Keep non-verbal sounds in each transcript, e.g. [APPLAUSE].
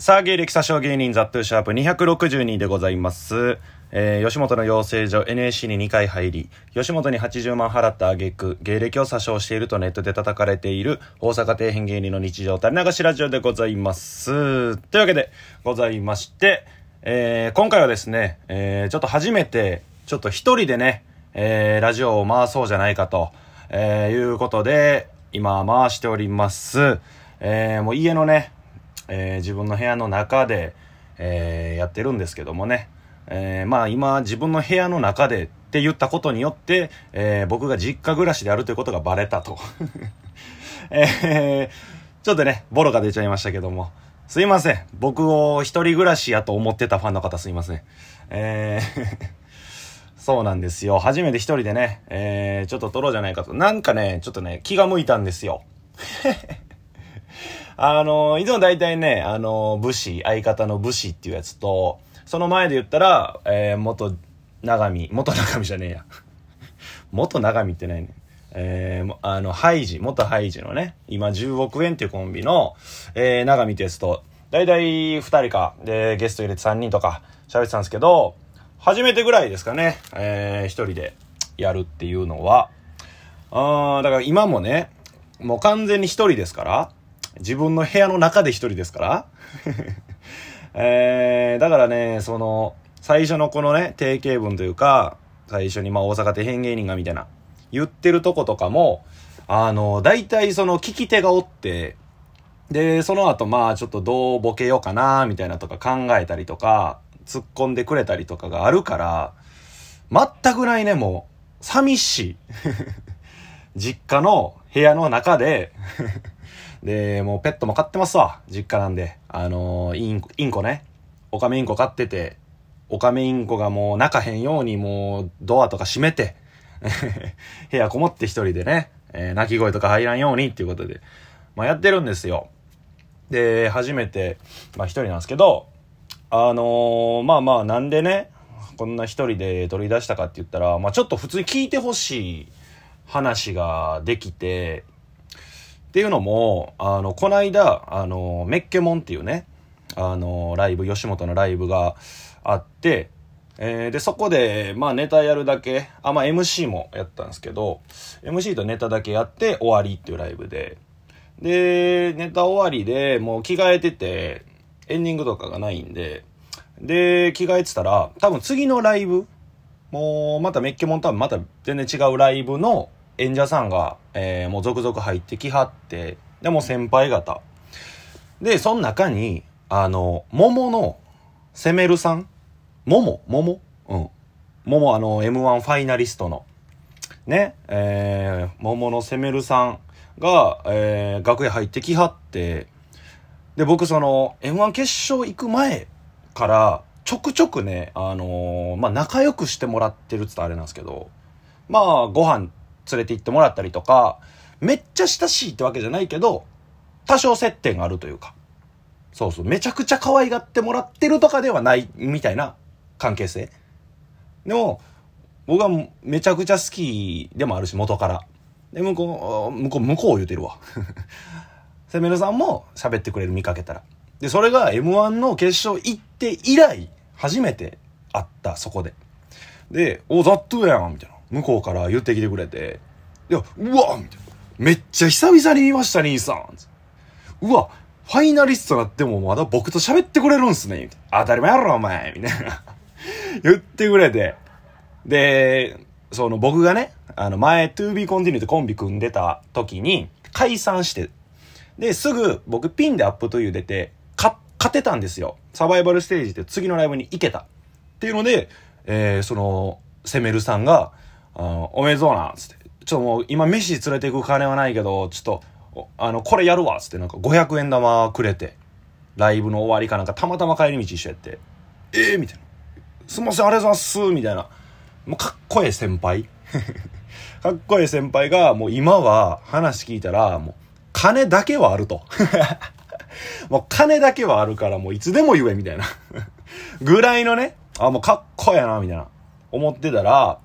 さあ、芸歴詐称芸人ザットゥーシャープ262でございます。えー、吉本の養成所 NSC に2回入り、吉本に80万払った挙句、芸歴を詐称しているとネットで叩かれている大阪底辺芸人の日常垂れ流しラジオでございます。というわけでございまして、えー、今回はですね、えー、ちょっと初めて、ちょっと一人でね、えー、ラジオを回そうじゃないかと、えー、いうことで、今回しております。えー、もう家のね、えー自分の部屋の中で、えーやってるんですけどもね、えーまあ今自分の部屋の中でって言ったことによって、えー僕が実家暮らしであるということがバレたと。[LAUGHS] えーちょっとね、ボロが出ちゃいましたけども。すいません。僕を一人暮らしやと思ってたファンの方すいません。えー [LAUGHS] そうなんですよ。初めて一人でね、えーちょっと撮ろうじゃないかと。なんかね、ちょっとね、気が向いたんですよ。[LAUGHS] あの、いつも大体ね、あの、武士、相方の武士っていうやつと、その前で言ったら、えー元長見、元長見じゃねえや。[LAUGHS] 元長見ってないね。えーあの、ハイジ、元ハイジのね、今10億円っていうコンビの、えー、長見ってやつと、大体2人か、で、ゲスト入れて3人とか喋ってたんですけど、初めてぐらいですかね、えー、一人でやるっていうのは。あだから今もね、もう完全に一人ですから、自分の部屋の中で一人ですから、[LAUGHS] えー、だからね、その、最初のこのね、定型文というか、最初にまあ大阪底辺芸人がみたいな、言ってるとことかも、あの、大体その聞き手がおって、で、その後まあちょっとどうボケようかな、みたいなとか考えたりとか、突っ込んでくれたりとかがあるから、全くないね、もう、寂しい。[LAUGHS] 実家の部屋の中で、で、もうペットも飼ってますわ、実家なんで。あのインコ、インコね。オカメインコ飼ってて、オカメインコがもう泣かへんようにもうドアとか閉めて、[LAUGHS] 部屋こもって一人でね、えー泣き声とか入らんようにっていうことで、まあやってるんですよ。で、初めて、まあ一人なんですけど、あのーまあまあなんでね、こんな一人で取り出したかって言ったら、まあちょっと普通に聞いてほしい話ができて、っていうのも、あの、こないだ、あの、メッケモンっていうね、あの、ライブ、吉本のライブがあって、えーで、そこで、まあネタやるだけ、あ、まあ MC もやったんですけど、MC とネタだけやって終わりっていうライブで、で、ネタ終わりでもう着替えてて、エンディングとかがないんで、で、着替えてたら、多分次のライブ、もうまたメッケモン多分また全然違うライブの演者さんが、えーもう続々入ってきはって、でも先輩方。で、その中に、あの、桃のセメルさん？桃？桃？うん。桃、あの、M1 ファイナリストの。ね、えー、桃のセメルさんが、えー、楽屋入ってきはって、で、僕その、M1 決勝行く前から、ちょくちょくね、あのーまあ、仲良くしてもらってるって言ったらあれなんですけど、まあ、ご飯連れて行ってもらったりとか、めっちゃ親しいってわけじゃないけど、多少接点があるというか、そうそう、めちゃくちゃ可愛がってもらってるとかではない、みたいな関係性。でも、僕はめちゃくちゃ好きでもあるし、元から。で、向こう、向こう、向こう言うてるわ。[LAUGHS] セメルさんも喋ってくれる見かけたら。で、それが M1 の決勝行って以来、初めて会った、そこで。で、お、ザットゥやんみたいな。向こうから言ってきてくれて、いや、うわみたいな。めっちゃ久々に見ました、兄さん。うわ、ファイナリストなってもまだ僕と喋ってくれるんすね。当たり前やろ、お前。みたいな。[LAUGHS] 言ってくれて。で、その僕がね、あの前 To be Continue ってコンビ組んでた時に解散して、で、すぐ僕ピンでアップという出て、か、勝てたんですよ。サバイバルステージで次のライブに行けた。っていうので、えー、その、セメルさんが、あ、おめでとうな、つって。ちょっともう今飯連れて行く金はないけど、ちょっと、あの、これやるわ、つってなんか500円玉くれて、ライブの終わりかなんかたまたま帰り道一緒やって、えー、みたいな。すいません、ありがとうございます、みたいな。もうかっこええ先輩 [LAUGHS] かっこええ先輩が、もう今は話聞いたら、もう金だけはあると。[LAUGHS] もう金だけはあるから、もういつでも言え、みたいな。ぐらいのね、あ、もうかっこええな、みたいな。思ってたら、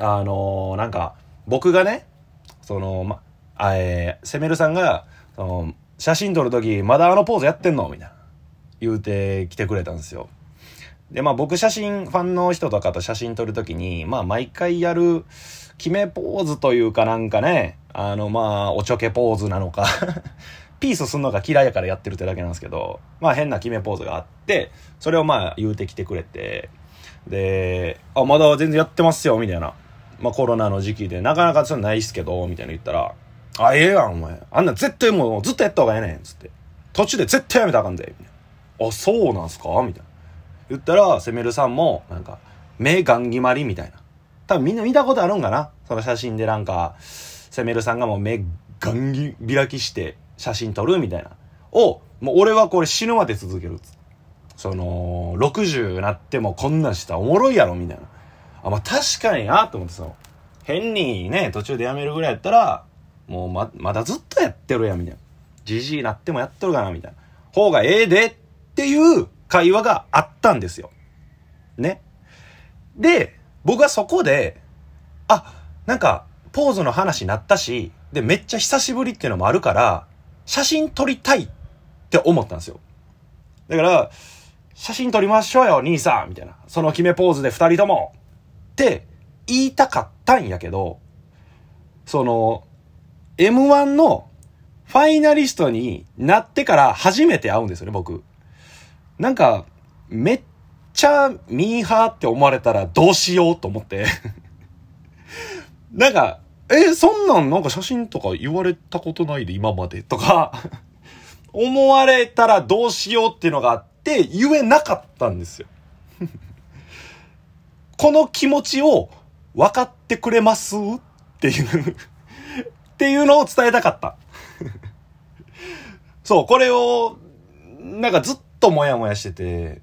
あのーなんか、僕がね、その、ま、あえー、セメルさんが、その、写真撮るとき、まだあのポーズやってんのみたいな。言うて来てくれたんですよ。で、まあ僕写真、ファンの人とかと写真撮るときに、まあ毎回やる決めポーズというかなんかね、あのまあおちょけポーズなのか [LAUGHS] ピースすんのが嫌いやからやってるってだけなんですけど、まあ変な決めポーズがあって、それをまあ言うてきてくれて、で、あ、まだ全然やってますよ、みたいな。まあコロナの時期でなかなかそうないっすけど、みたいな言ったら、あ、ええやん、お前。あんな絶対もうずっとやった方がええねん、つって。途中で絶対やめたらあかんで、みたいな。あ、そうなんすか？みたいな。言ったら、セメルさんも、なんか、目ガン決まりみたいな。多分みんな見たことあるんかな？その写真でなんか、セメルさんがもう目ガン開きして写真撮るみたいな。を、もう俺はこれ死ぬまで続ける。その、60なってもこんなんしたらおもろいやろみたいな。あ、まあ確かになと思ってその、変にね、途中でやめるぐらいやったら、もうま、まだずっとやってるやんみたいな。じじいなってもやっとるかなみたいな。方がええでっていう会話があったんですよ。ね。で、僕はそこで、あ、なんか、ポーズの話になったし、で、めっちゃ久しぶりっていうのもあるから、写真撮りたいって思ったんですよ。だから、写真撮りましょうよ、兄さんみたいな。その決めポーズで二人ともって言いたかったんやけど、その、M1 のファイナリストになってから初めて会うんですよね、僕。なんか、めっちゃミーハーって思われたらどうしようと思って。[LAUGHS] なんか、え、そんなんなんか写真とか言われたことないで今までとか。[LAUGHS] 思われたらどうしようっていうのがあって言えなかったんですよ。[LAUGHS] この気持ちを分かってくれますっていう [LAUGHS] っていうのを伝えたかった [LAUGHS] そう、これを、なんかずっともやもやしてて、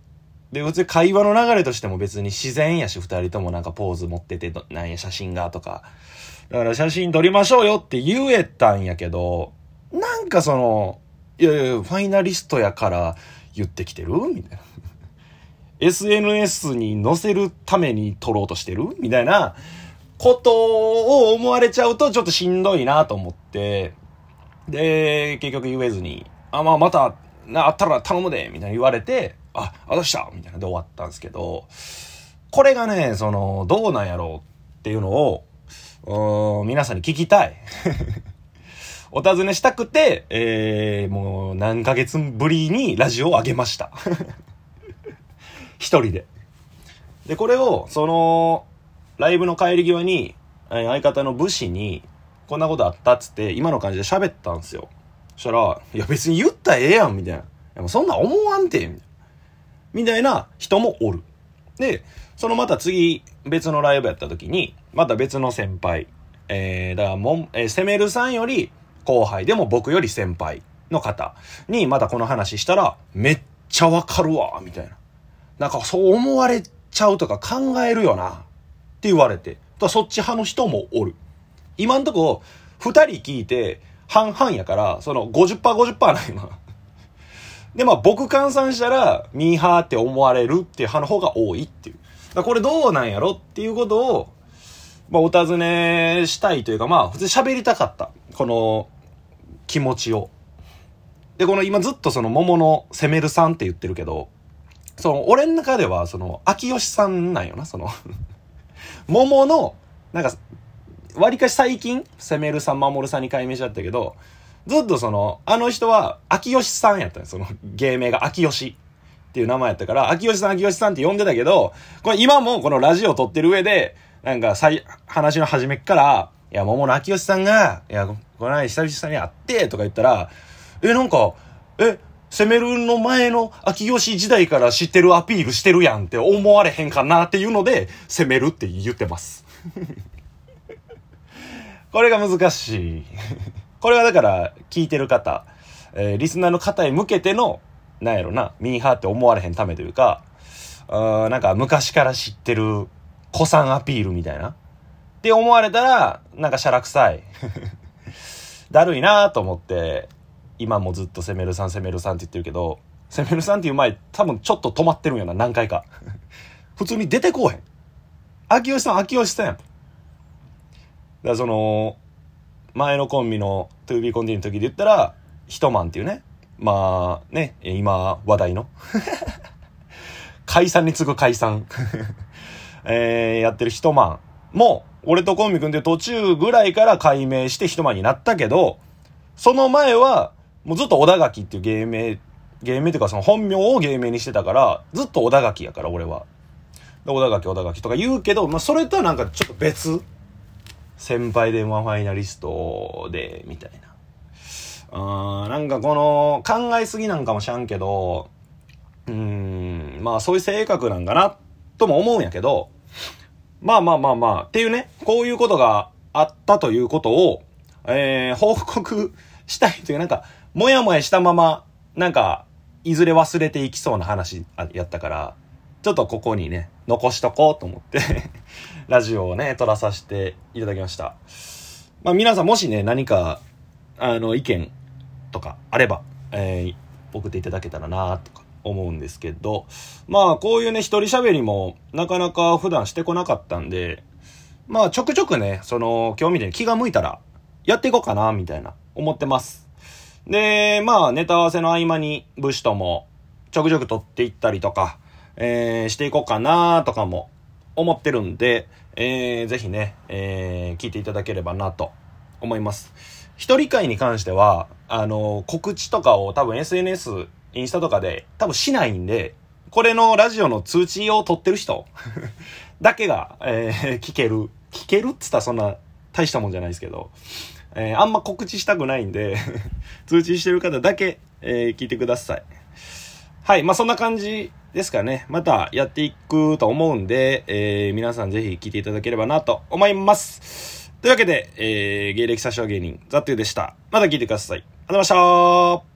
で、普通会話の流れとしても別に自然やし、二人ともなんかポーズ持ってて、なんや写真がとか。だから写真撮りましょうよって言えたんやけど、なんかその、いやいや、ファイナリストやから言ってきてるみたいな。SNS に載せるために撮ろうとしてる？みたいなことを思われちゃうとちょっとしんどいなと思って、で、結局言えずに、あ、まあまた、な、あったら頼むでみたいな言われて、あ、あざしたみたいなで終わったんですけど、これがね、その、どうなんやろうっていうのを、皆さんに聞きたい。[LAUGHS] お尋ねしたくて、えー、もう何ヶ月ぶりにラジオを上げました。一人で。で、これを、その、ライブの帰り際に、相方の武士に、こんなことあったっつって、今の感じで喋ったんですよ。そしたら、いや別に言ったらええやん、みたいな。いもそんな思わんて、みたいな。みたいな人もおる。で、そのまた次、別のライブやった時に、また別の先輩、えー、だからもん、えー、セメルさんより後輩でも僕より先輩の方にまたこの話したら、めっちゃわかるわ、みたいな。なんかそう思われちゃうとか考えるよな、って言われて。だそっち派の人もおる。今んとこ、二人聞いて、半々やから、その50%、50%なん今。で、まあ僕換算したら、ミーハーって思われるっていう派の方が多いっていう。だこれどうなんやろっていうことを、まあお尋ねしたいというか、まあ普通喋りたかった。この気持ちを。で、この今ずっとその桃の攻めるさんって言ってるけど、その俺の中ではその秋吉さんなんよな、その [LAUGHS] 桃の、なんかわりかし最近、セメルさん、守るさんに改名しちゃったけど、ずっとその、あの人は、秋吉さんやったね。その、芸名が秋吉っていう名前やったから、秋吉さん、秋吉さんって呼んでたけど、これ今もこのラジオを撮ってる上で、なんか、最、話の始めっから、いや、桃の秋吉さんが、いや、この間久々に会って、とか言ったら、え、なんか、え、セメルの前の秋吉時代から知ってるアピールしてるやんって思われへんかなっていうので、セメルって言ってます。[LAUGHS] これが難しい。これはだから、聞いてる方、えー、リスナーの方へ向けての、なんやろな、ミーハーって思われへんためというか、あなんか昔から知ってる、古参アピールみたいな。って思われたら、なんかしゃらくさい。[LAUGHS] だるいなと思って、今もずっとセメルさん、セメルさんって言ってるけど、セメルさんっていう前、多分ちょっと止まってるんよな、何回か。[LAUGHS] 普通に出てこうへん。秋吉さん、秋吉さんやん。だからその、前のコンビの To be c o n t i n u の時で言ったら、ヒトマンっていうね、まあね、今話題の [LAUGHS] 解散に次ぐ解散 [LAUGHS] えー、やってる一晩も、俺とコンビ組んで途中ぐらいから解明して一晩になったけど、その前は、もうずっと小田垣っていう芸名、芸名っていうかその本名を芸名にしてたから、ずっと小田垣やから、俺は。小田垣、小田垣とか言うけど、まあ、それとはなんかちょっと別。先輩でマファイナリストで、みたいな。あーなんかこの、考えすぎなんかもしゃんけど、うん、まあそういう性格なんかな、とも思うんやけど、まあまあまあまあ、っていうね、こういうことがあったということを、えー、報告したいという、なんか、もやもやしたまま、なんか、いずれ忘れていきそうな話やったから、ちょっとここにね、残しとこうと思って [LAUGHS] ラジオをね、撮らさせていただきました。まあ皆さんもしね、何か、あの、意見とかあれば、えー、送っていただけたらなとか思うんですけど、まあこういうね、一人喋りもなかなか普段してこなかったんで、まあちょくちょくね、その、今日みたいに気が向いたら、やっていこうかな、みたいな、思ってます。で、まあネタ合わせの合間に、武士とも、ちょくちょく撮っていったりとか、えー、していこうかなとかも思ってるんで、えー、ぜひね、えー、聞いていただければなと思います。一人会に関しては、あの、告知とかを多分 SNS、インスタとかで多分しないんで、これのラジオの通知を取ってる人 [LAUGHS] だけが、えー、聞ける。聞けるっつったらそんな大したもんじゃないですけど、えー、あんま告知したくないんで [LAUGHS] 通知してる方だけ、えー、聞いてください。はい。まあ、そんな感じですかね。またやっていくと思うんで、えー、皆さんぜひ聞いていただければなと思います。というわけで、えー、芸歴詐称芸人、ザットゥでした。また聞いてください。ありがとうございました